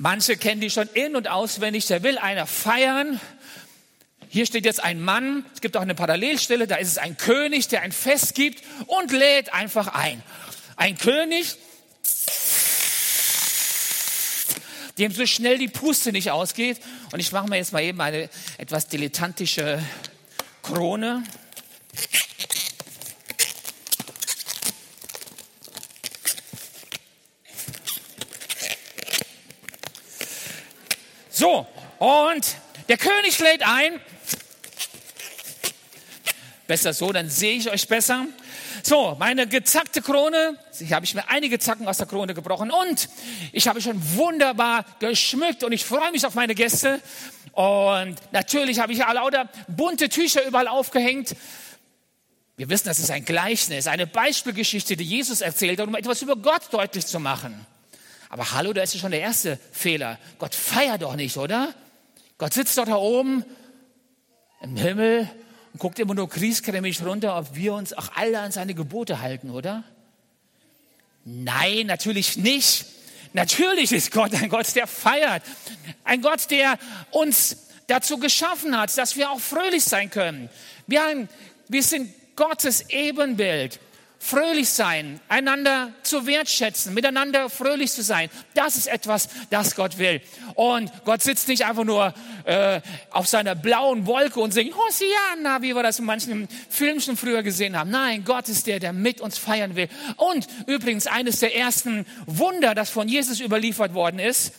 Manche kennen die schon in- und auswendig. Da will einer feiern. Hier steht jetzt ein Mann. Es gibt auch eine Parallelstelle. Da ist es ein König, der ein Fest gibt und lädt einfach ein. Ein König, dem so schnell die Puste nicht ausgeht. Und ich mache mir jetzt mal eben eine etwas dilettantische Krone. So, und der König lädt ein. Besser so, dann sehe ich euch besser. So, meine gezackte Krone, hier habe ich mir einige Zacken aus der Krone gebrochen und ich habe schon wunderbar geschmückt und ich freue mich auf meine Gäste. Und natürlich habe ich ja lauter bunte Tücher überall aufgehängt. Wir wissen, das ist ein Gleichnis, eine Beispielgeschichte, die Jesus erzählt hat, um etwas über Gott deutlich zu machen. Aber hallo, da ist schon der erste Fehler. Gott feiert doch nicht, oder? Gott sitzt doch da oben im Himmel und guckt immer nur kriescremig runter, ob wir uns auch alle an seine Gebote halten, oder? Nein, natürlich nicht. Natürlich ist Gott ein Gott, der feiert. Ein Gott, der uns dazu geschaffen hat, dass wir auch fröhlich sein können. Wir, haben, wir sind Gottes Ebenbild fröhlich sein, einander zu wertschätzen, miteinander fröhlich zu sein. Das ist etwas, das Gott will. Und Gott sitzt nicht einfach nur äh, auf seiner blauen Wolke und singt Hosianna, wie wir das in manchen Filmen schon früher gesehen haben. Nein, Gott ist der, der mit uns feiern will. Und übrigens eines der ersten Wunder, das von Jesus überliefert worden ist,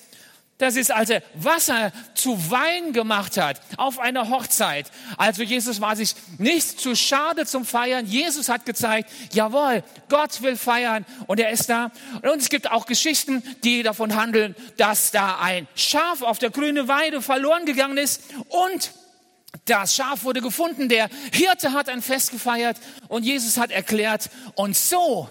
das ist, als er Wasser zu Wein gemacht hat auf einer Hochzeit. Also Jesus war sich nicht zu schade zum Feiern. Jesus hat gezeigt, jawohl, Gott will feiern und er ist da. Und es gibt auch Geschichten, die davon handeln, dass da ein Schaf auf der grünen Weide verloren gegangen ist und das Schaf wurde gefunden. Der Hirte hat ein Fest gefeiert und Jesus hat erklärt, und so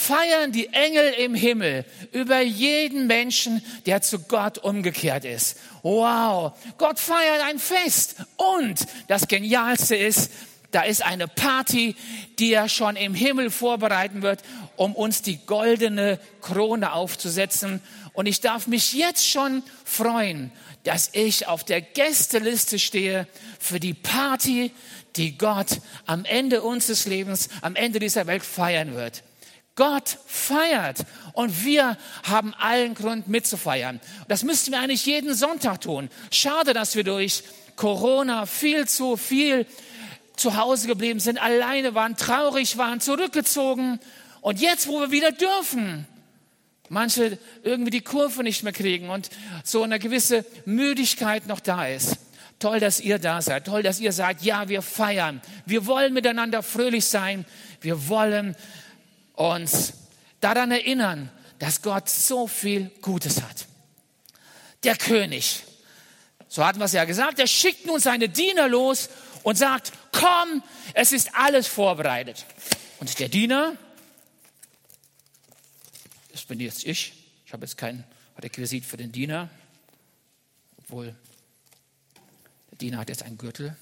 feiern die Engel im Himmel über jeden Menschen, der zu Gott umgekehrt ist. Wow, Gott feiert ein Fest. Und das Genialste ist, da ist eine Party, die er schon im Himmel vorbereiten wird, um uns die goldene Krone aufzusetzen. Und ich darf mich jetzt schon freuen, dass ich auf der Gästeliste stehe für die Party, die Gott am Ende unseres Lebens, am Ende dieser Welt feiern wird. Gott feiert und wir haben allen Grund mitzufeiern. Das müssten wir eigentlich jeden Sonntag tun. Schade, dass wir durch Corona viel zu viel zu Hause geblieben sind, alleine waren, traurig waren, zurückgezogen. Und jetzt, wo wir wieder dürfen, manche irgendwie die Kurve nicht mehr kriegen und so eine gewisse Müdigkeit noch da ist. Toll, dass ihr da seid. Toll, dass ihr sagt, ja, wir feiern. Wir wollen miteinander fröhlich sein. Wir wollen uns daran erinnern, dass Gott so viel Gutes hat. Der König, so hatten wir es ja gesagt, der schickt nun seine Diener los und sagt, komm, es ist alles vorbereitet. Und der Diener, das bin jetzt ich, ich habe jetzt kein Requisit für den Diener, obwohl der Diener hat jetzt einen Gürtel.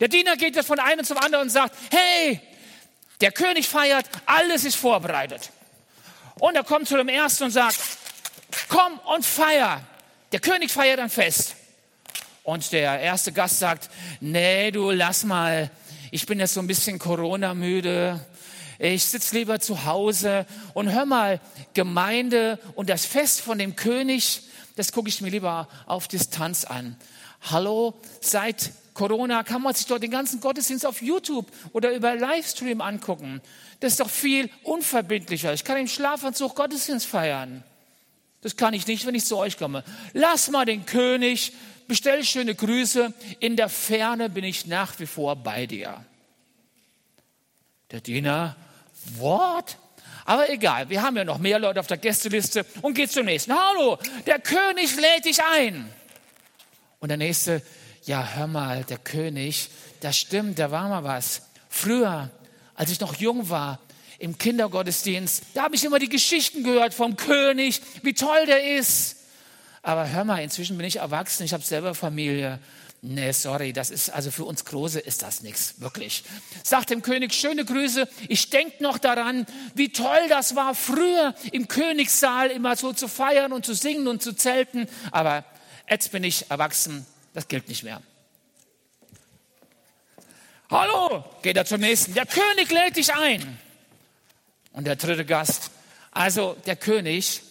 Der Diener geht jetzt von einem zum anderen und sagt, hey, der König feiert, alles ist vorbereitet. Und er kommt zu dem Ersten und sagt, komm und feier. Der König feiert ein Fest. Und der erste Gast sagt, nee, du lass mal, ich bin jetzt so ein bisschen Corona-müde. Ich sitze lieber zu Hause und hör mal, Gemeinde und das Fest von dem König, das gucke ich mir lieber auf Distanz an. Hallo, seit Corona kann man sich doch den ganzen Gottesdienst auf YouTube oder über Livestream angucken. Das ist doch viel unverbindlicher. Ich kann im Schlafanzug Gottesdienst feiern. Das kann ich nicht, wenn ich zu euch komme. Lass mal den König, bestell schöne Grüße. In der Ferne bin ich nach wie vor bei dir. Der Diener, what? Aber egal, wir haben ja noch mehr Leute auf der Gästeliste und geht zum nächsten. Hallo, der König lädt dich ein. Und der nächste, ja, hör mal, der König, das stimmt, da war mal was. Früher, als ich noch jung war, im Kindergottesdienst, da habe ich immer die Geschichten gehört vom König, wie toll der ist. Aber hör mal, inzwischen bin ich erwachsen, ich habe selber Familie. Nee, sorry, das ist also für uns Große ist das nichts, wirklich. Sagt dem König schöne Grüße. Ich denke noch daran, wie toll das war früher im Königssaal immer so zu feiern und zu singen und zu zelten. Aber jetzt bin ich erwachsen, das gilt nicht mehr. Hallo, geht er zum nächsten. Der König lädt dich ein. Und der dritte Gast. Also der König,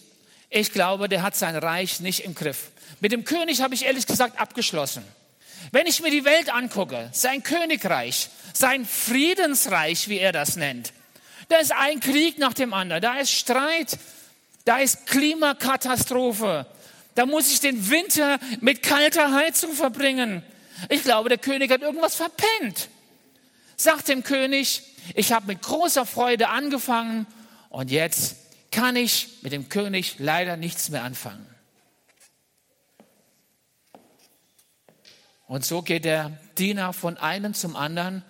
ich glaube, der hat sein Reich nicht im Griff. Mit dem König habe ich ehrlich gesagt abgeschlossen. Wenn ich mir die Welt angucke, sein Königreich, sein Friedensreich, wie er das nennt, da ist ein Krieg nach dem anderen, da ist Streit, da ist Klimakatastrophe, da muss ich den Winter mit kalter Heizung verbringen. Ich glaube, der König hat irgendwas verpennt. Sagt dem König, ich habe mit großer Freude angefangen und jetzt kann ich mit dem König leider nichts mehr anfangen. Und so geht der Diener von einem zum anderen.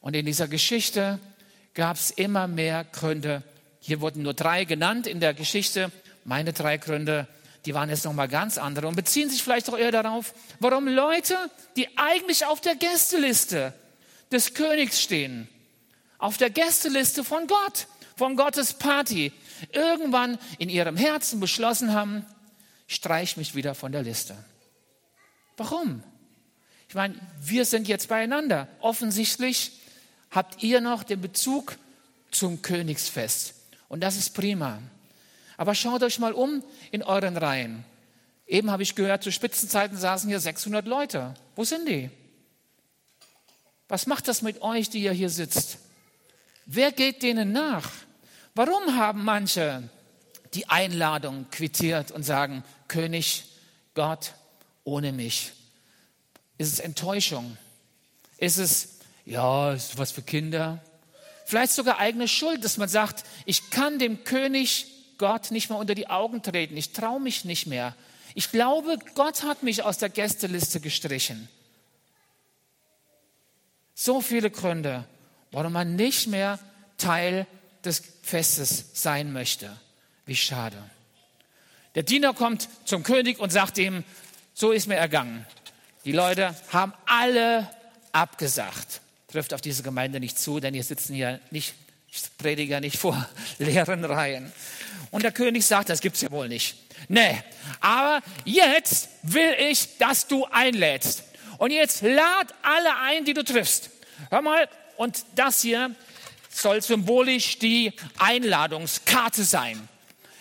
Und in dieser Geschichte gab es immer mehr Gründe. Hier wurden nur drei genannt in der Geschichte. Meine drei Gründe, die waren jetzt nochmal ganz andere und beziehen sich vielleicht auch eher darauf, warum Leute, die eigentlich auf der Gästeliste des Königs stehen, auf der Gästeliste von Gott, von Gottes Party, irgendwann in ihrem Herzen beschlossen haben, streich mich wieder von der Liste. Warum? Ich meine, wir sind jetzt beieinander. Offensichtlich habt ihr noch den Bezug zum Königsfest. Und das ist prima. Aber schaut euch mal um in euren Reihen. Eben habe ich gehört, zu Spitzenzeiten saßen hier 600 Leute. Wo sind die? Was macht das mit euch, die ihr hier sitzt? Wer geht denen nach? Warum haben manche die Einladung quittiert und sagen, König, Gott, ohne mich? Ist es Enttäuschung? Ist es, ja, ist was für Kinder? Vielleicht sogar eigene Schuld, dass man sagt, ich kann dem König Gott nicht mehr unter die Augen treten. Ich traue mich nicht mehr. Ich glaube, Gott hat mich aus der Gästeliste gestrichen. So viele Gründe, warum man nicht mehr Teil des Festes sein möchte. Wie schade. Der Diener kommt zum König und sagt ihm, so ist mir ergangen. Die Leute haben alle abgesagt. Trifft auf diese Gemeinde nicht zu, denn hier sitzen ja nicht, ich predige nicht vor leeren Reihen. Und der König sagt, das gibt's ja wohl nicht. Nee, aber jetzt will ich, dass du einlädst. Und jetzt lad alle ein, die du triffst. Hör mal, und das hier soll symbolisch die Einladungskarte sein.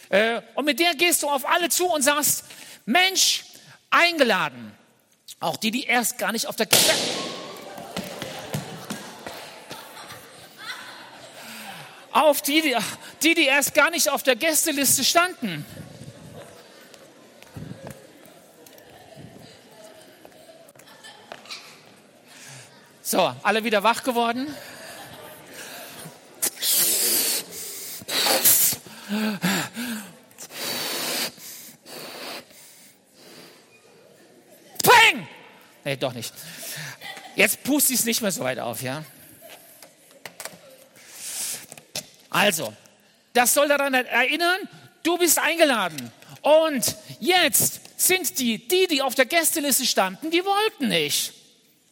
Äh, und mit der gehst du auf alle zu und sagst, Mensch, eingeladen. Auch die, die erst gar nicht auf der auf die, die, die, erst gar nicht auf der Gästeliste standen. So, alle wieder wach geworden? Nee, doch nicht. Jetzt pust es nicht mehr so weit auf, ja? Also, das soll daran erinnern, du bist eingeladen. Und jetzt sind die, die, die auf der Gästeliste standen, die wollten nicht.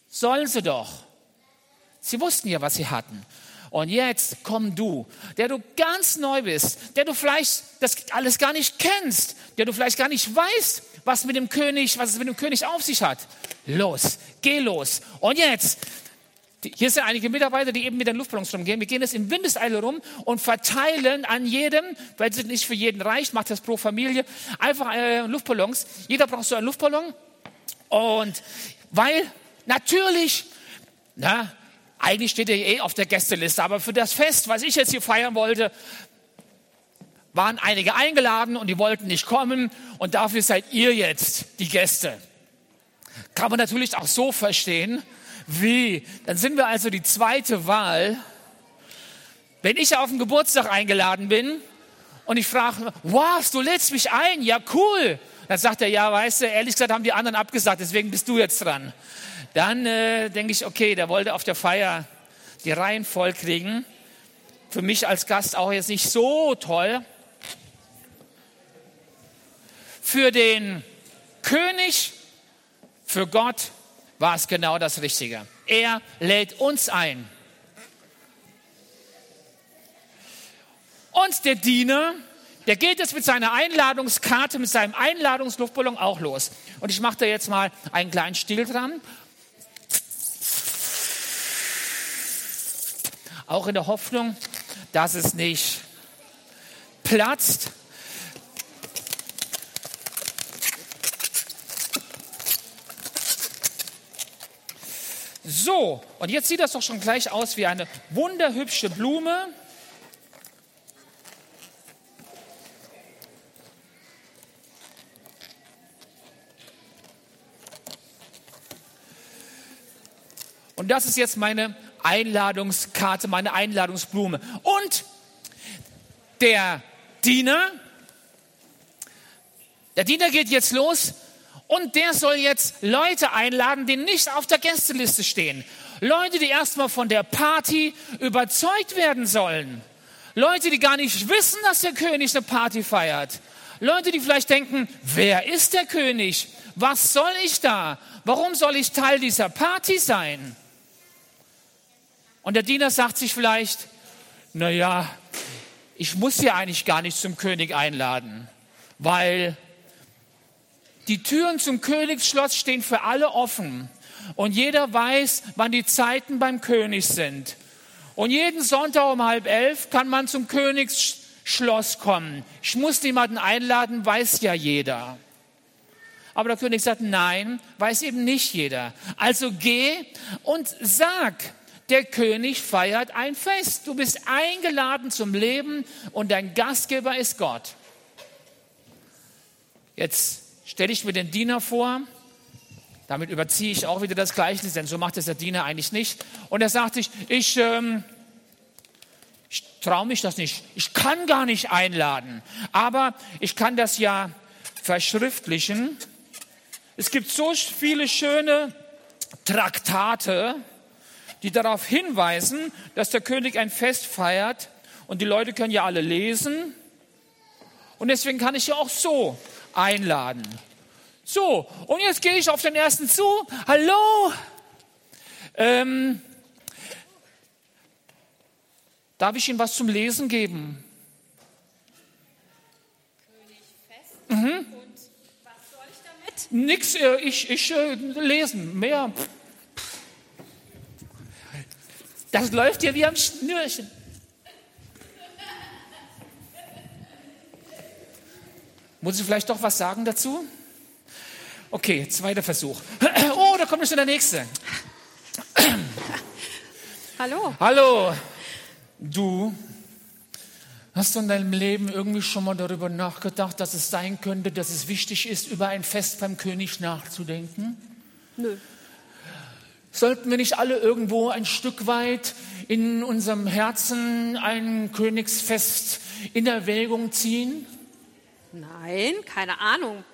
Sollen sie doch. Sie wussten ja, was sie hatten. Und jetzt komm du, der du ganz neu bist, der du vielleicht das alles gar nicht kennst, der du vielleicht gar nicht weißt, was mit dem König, was es mit dem König auf sich hat. Los, geh los. Und jetzt, hier sind einige Mitarbeiter, die eben mit den Luftballons rumgehen. Wir gehen jetzt in Windeseile rum und verteilen an jedem, weil es nicht für jeden reicht, macht das pro Familie, einfach äh, Luftballons. Jeder braucht so einen Luftballon. Und weil natürlich, na, eigentlich steht er eh auf der Gästeliste, aber für das Fest, was ich jetzt hier feiern wollte, waren einige eingeladen und die wollten nicht kommen und dafür seid ihr jetzt die Gäste. Kann man natürlich auch so verstehen, wie, dann sind wir also die zweite Wahl. Wenn ich auf den Geburtstag eingeladen bin und ich frage, wow, du lädst mich ein, ja cool. Dann sagt er, ja, weißt du, ehrlich gesagt haben die anderen abgesagt, deswegen bist du jetzt dran. Dann äh, denke ich, okay, der wollte auf der Feier die Reihen voll kriegen. Für mich als Gast auch jetzt nicht so toll für den König, für Gott war es genau das Richtige. Er lädt uns ein. Und der Diener, der geht jetzt mit seiner Einladungskarte, mit seinem Einladungsluftballon auch los. Und ich mache da jetzt mal einen kleinen Still dran. Auch in der Hoffnung, dass es nicht platzt. So, und jetzt sieht das doch schon gleich aus wie eine wunderhübsche Blume. Und das ist jetzt meine Einladungskarte, meine Einladungsblume. Und der Diener, der Diener geht jetzt los und der soll jetzt Leute einladen, die nicht auf der Gästeliste stehen. Leute, die erstmal von der Party überzeugt werden sollen. Leute, die gar nicht wissen, dass der König eine Party feiert. Leute, die vielleicht denken, wer ist der König? Was soll ich da? Warum soll ich Teil dieser Party sein? Und der Diener sagt sich vielleicht, na ja, ich muss sie eigentlich gar nicht zum König einladen, weil die Türen zum Königsschloss stehen für alle offen und jeder weiß, wann die Zeiten beim König sind. Und jeden Sonntag um halb elf kann man zum Königsschloss kommen. Ich muss niemanden einladen, weiß ja jeder. Aber der König sagt, nein, weiß eben nicht jeder. Also geh und sag, der König feiert ein Fest. Du bist eingeladen zum Leben und dein Gastgeber ist Gott. Jetzt stelle ich mir den Diener vor. Damit überziehe ich auch wieder das Gleichnis, denn so macht es der Diener eigentlich nicht. Und er sagt sich, ich, ähm, ich traue mich das nicht. Ich kann gar nicht einladen. Aber ich kann das ja verschriftlichen. Es gibt so viele schöne Traktate, die darauf hinweisen, dass der König ein Fest feiert. Und die Leute können ja alle lesen. Und deswegen kann ich ja auch so einladen. So, und jetzt gehe ich auf den ersten zu. Hallo. Ähm, darf ich Ihnen was zum Lesen geben? König Fest. Mhm. Und was soll ich damit? Nix, äh, ich, ich äh, lesen, mehr. Das läuft ja wie am Schnürchen. Muss ich vielleicht doch was sagen dazu? Okay, zweiter Versuch. Oh, da kommt schon der nächste. Hallo. Hallo. Du, hast du in deinem Leben irgendwie schon mal darüber nachgedacht, dass es sein könnte, dass es wichtig ist, über ein Fest beim König nachzudenken? Nö. Sollten wir nicht alle irgendwo ein Stück weit in unserem Herzen ein Königsfest in Erwägung ziehen? Nein, keine Ahnung.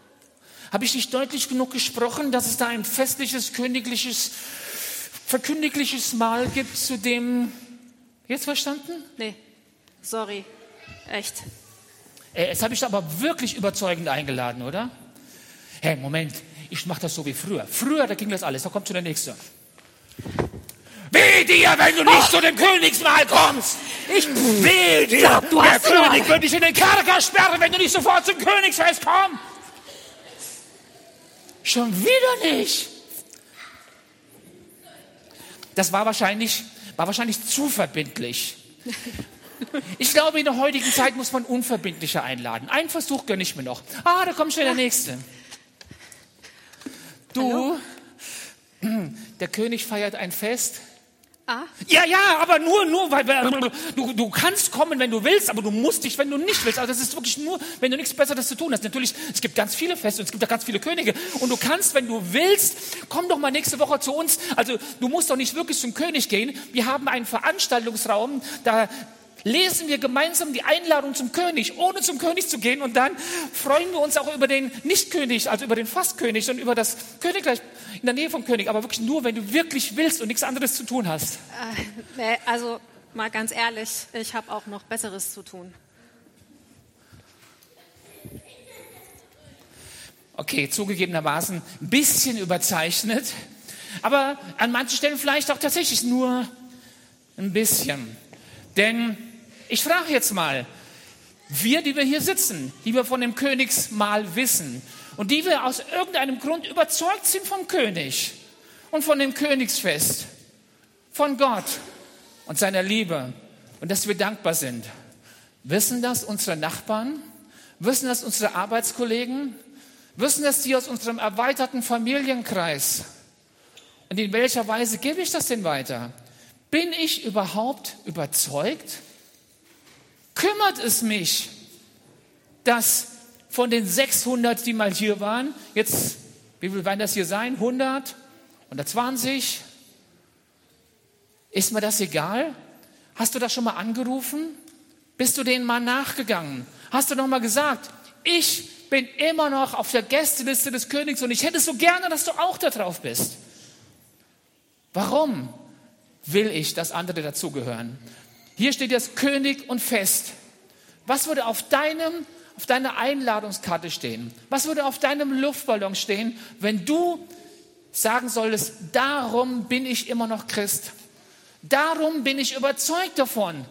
Habe ich nicht deutlich genug gesprochen, dass es da ein festliches, königliches, verkündigliches Mahl gibt, zu dem. Jetzt verstanden? Nee, sorry. Echt. Äh, jetzt habe ich aber wirklich überzeugend eingeladen, oder? Hey, Moment, ich mache das so wie früher. Früher, da ging das alles. Da kommt schon der Nächste. Weh dir, wenn du nicht oh. zu dem Königsmahl kommst! Ich weh dir! Glaub, du der hast König wird dich in den Kerker sperren, wenn du nicht sofort zum Königsfest kommst! Schon wieder nicht! Das war wahrscheinlich, war wahrscheinlich zu verbindlich. Ich glaube, in der heutigen Zeit muss man unverbindlicher einladen. Einen Versuch gönne ich mir noch. Ah, da kommt schon der nächste. Du, Hallo? der König feiert ein Fest Ah. Ja, ja, aber nur, nur, weil du, du kannst kommen, wenn du willst, aber du musst dich, wenn du nicht willst. Also das ist wirklich nur, wenn du nichts Besseres zu tun hast. Natürlich, es gibt ganz viele Feste und es gibt auch ganz viele Könige. Und du kannst, wenn du willst, komm doch mal nächste Woche zu uns. Also du musst doch nicht wirklich zum König gehen. Wir haben einen Veranstaltungsraum, da lesen wir gemeinsam die Einladung zum König, ohne zum König zu gehen. Und dann freuen wir uns auch über den Nichtkönig, also über den Fastkönig und über das Königreich in der Nähe vom König. Aber wirklich nur, wenn du wirklich willst und nichts anderes zu tun hast. Äh, also mal ganz ehrlich, ich habe auch noch Besseres zu tun. Okay, zugegebenermaßen ein bisschen überzeichnet. Aber an manchen Stellen vielleicht auch tatsächlich nur ein bisschen. Denn ich frage jetzt mal, wir, die wir hier sitzen, die wir von dem Königsmahl wissen und die wir aus irgendeinem Grund überzeugt sind vom König und von dem Königsfest, von Gott und seiner Liebe und dass wir dankbar sind, wissen das unsere Nachbarn? Wissen das unsere Arbeitskollegen? Wissen das die aus unserem erweiterten Familienkreis? Und in welcher Weise gebe ich das denn weiter? Bin ich überhaupt überzeugt? Kümmert es mich, dass von den 600, die mal hier waren, jetzt, wie viel werden das hier sein? 100? 120? Ist mir das egal? Hast du das schon mal angerufen? Bist du denen mal nachgegangen? Hast du noch mal gesagt, ich bin immer noch auf der Gästeliste des Königs und ich hätte so gerne, dass du auch da drauf bist. Warum will ich, dass andere dazugehören? Hier steht jetzt König und Fest. Was würde auf deinem auf deiner Einladungskarte stehen? Was würde auf deinem Luftballon stehen, wenn du sagen solltest, darum bin ich immer noch Christ? Darum bin ich überzeugt davon,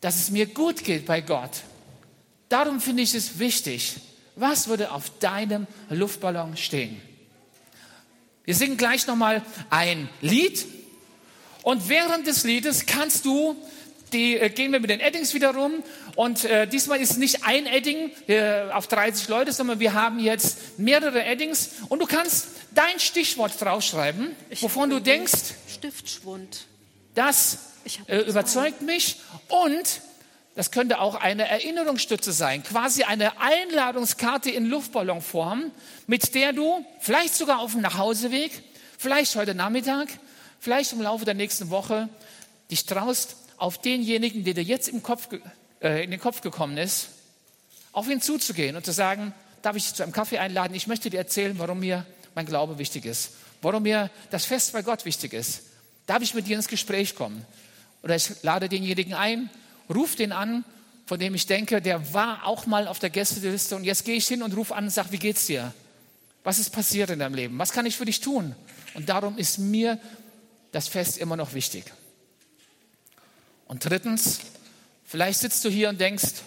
dass es mir gut geht bei Gott. Darum finde ich es wichtig. Was würde auf deinem Luftballon stehen? Wir singen gleich nochmal ein Lied. Und während des Liedes kannst du die äh, gehen wir mit den Eddings wieder rum. Und äh, diesmal ist es nicht ein Edding äh, auf 30 Leute, sondern wir haben jetzt mehrere Eddings. Und du kannst dein Stichwort draufschreiben, ich wovon du denkst, Stiftschwund. Das äh, überzeugt mich. Und das könnte auch eine Erinnerungsstütze sein, quasi eine Einladungskarte in Luftballonform, mit der du vielleicht sogar auf dem Nachhauseweg, vielleicht heute Nachmittag, vielleicht im Laufe der nächsten Woche dich traust, auf denjenigen, der dir jetzt Kopf, äh, in den Kopf gekommen ist, auf ihn zuzugehen und zu sagen, darf ich dich zu einem Kaffee einladen? Ich möchte dir erzählen, warum mir mein Glaube wichtig ist, warum mir das Fest bei Gott wichtig ist. Darf ich mit dir ins Gespräch kommen? Oder ich lade denjenigen ein, ruf den an, von dem ich denke, der war auch mal auf der Gästeliste und jetzt gehe ich hin und rufe an und sage, wie geht's dir? Was ist passiert in deinem Leben? Was kann ich für dich tun? Und darum ist mir das Fest immer noch wichtig. Und drittens, vielleicht sitzt du hier und denkst,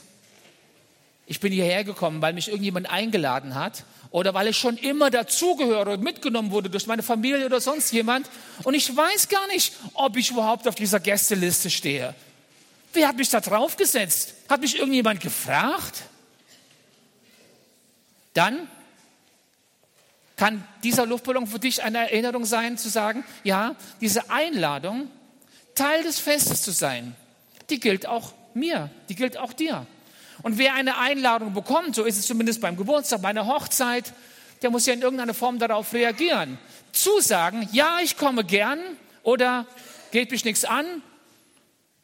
ich bin hierher gekommen, weil mich irgendjemand eingeladen hat oder weil ich schon immer dazugehöre und mitgenommen wurde durch meine Familie oder sonst jemand und ich weiß gar nicht, ob ich überhaupt auf dieser Gästeliste stehe. Wer hat mich da draufgesetzt? Hat mich irgendjemand gefragt? Dann kann dieser Luftballon für dich eine Erinnerung sein, zu sagen, ja, diese Einladung Teil des Festes zu sein, die gilt auch mir, die gilt auch dir. Und wer eine Einladung bekommt, so ist es zumindest beim Geburtstag, bei einer Hochzeit, der muss ja in irgendeiner Form darauf reagieren. Zusagen, ja, ich komme gern oder geht mich nichts an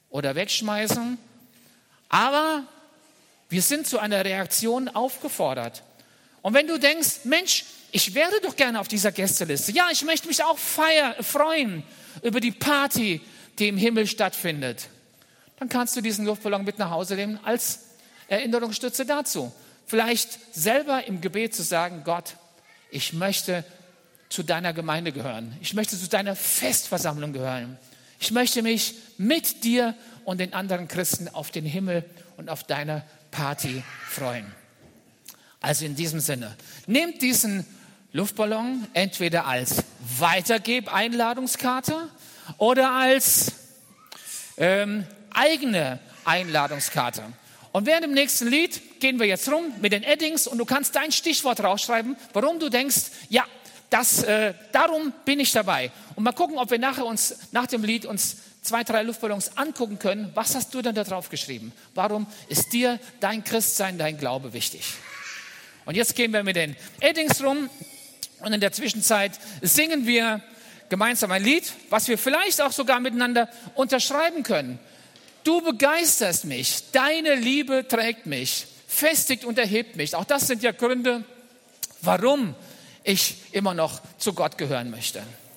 oder wegschmeißen. Aber wir sind zu einer Reaktion aufgefordert. Und wenn du denkst, Mensch, ich wäre doch gerne auf dieser Gästeliste. Ja, ich möchte mich auch feiern, freuen über die Party, die im Himmel stattfindet, dann kannst du diesen Luftballon mit nach Hause nehmen als Erinnerungsstütze dazu. Vielleicht selber im Gebet zu sagen, Gott, ich möchte zu deiner Gemeinde gehören. Ich möchte zu deiner Festversammlung gehören. Ich möchte mich mit dir und den anderen Christen auf den Himmel und auf deine Party freuen. Also in diesem Sinne, nehmt diesen Luftballon entweder als Weitergeb-Einladungskarte oder als ähm, eigene Einladungskarte. Und während dem nächsten Lied gehen wir jetzt rum mit den Eddings und du kannst dein Stichwort rausschreiben, warum du denkst, ja, das, äh, darum bin ich dabei. Und mal gucken, ob wir nachher uns nach dem Lied uns zwei, drei Luftballons angucken können. Was hast du denn da drauf geschrieben? Warum ist dir dein Christsein, dein Glaube wichtig? Und jetzt gehen wir mit den Eddings rum und in der Zwischenzeit singen wir gemeinsam ein Lied, was wir vielleicht auch sogar miteinander unterschreiben können. Du begeisterst mich, deine Liebe trägt mich, festigt und erhebt mich. Auch das sind ja Gründe, warum ich immer noch zu Gott gehören möchte.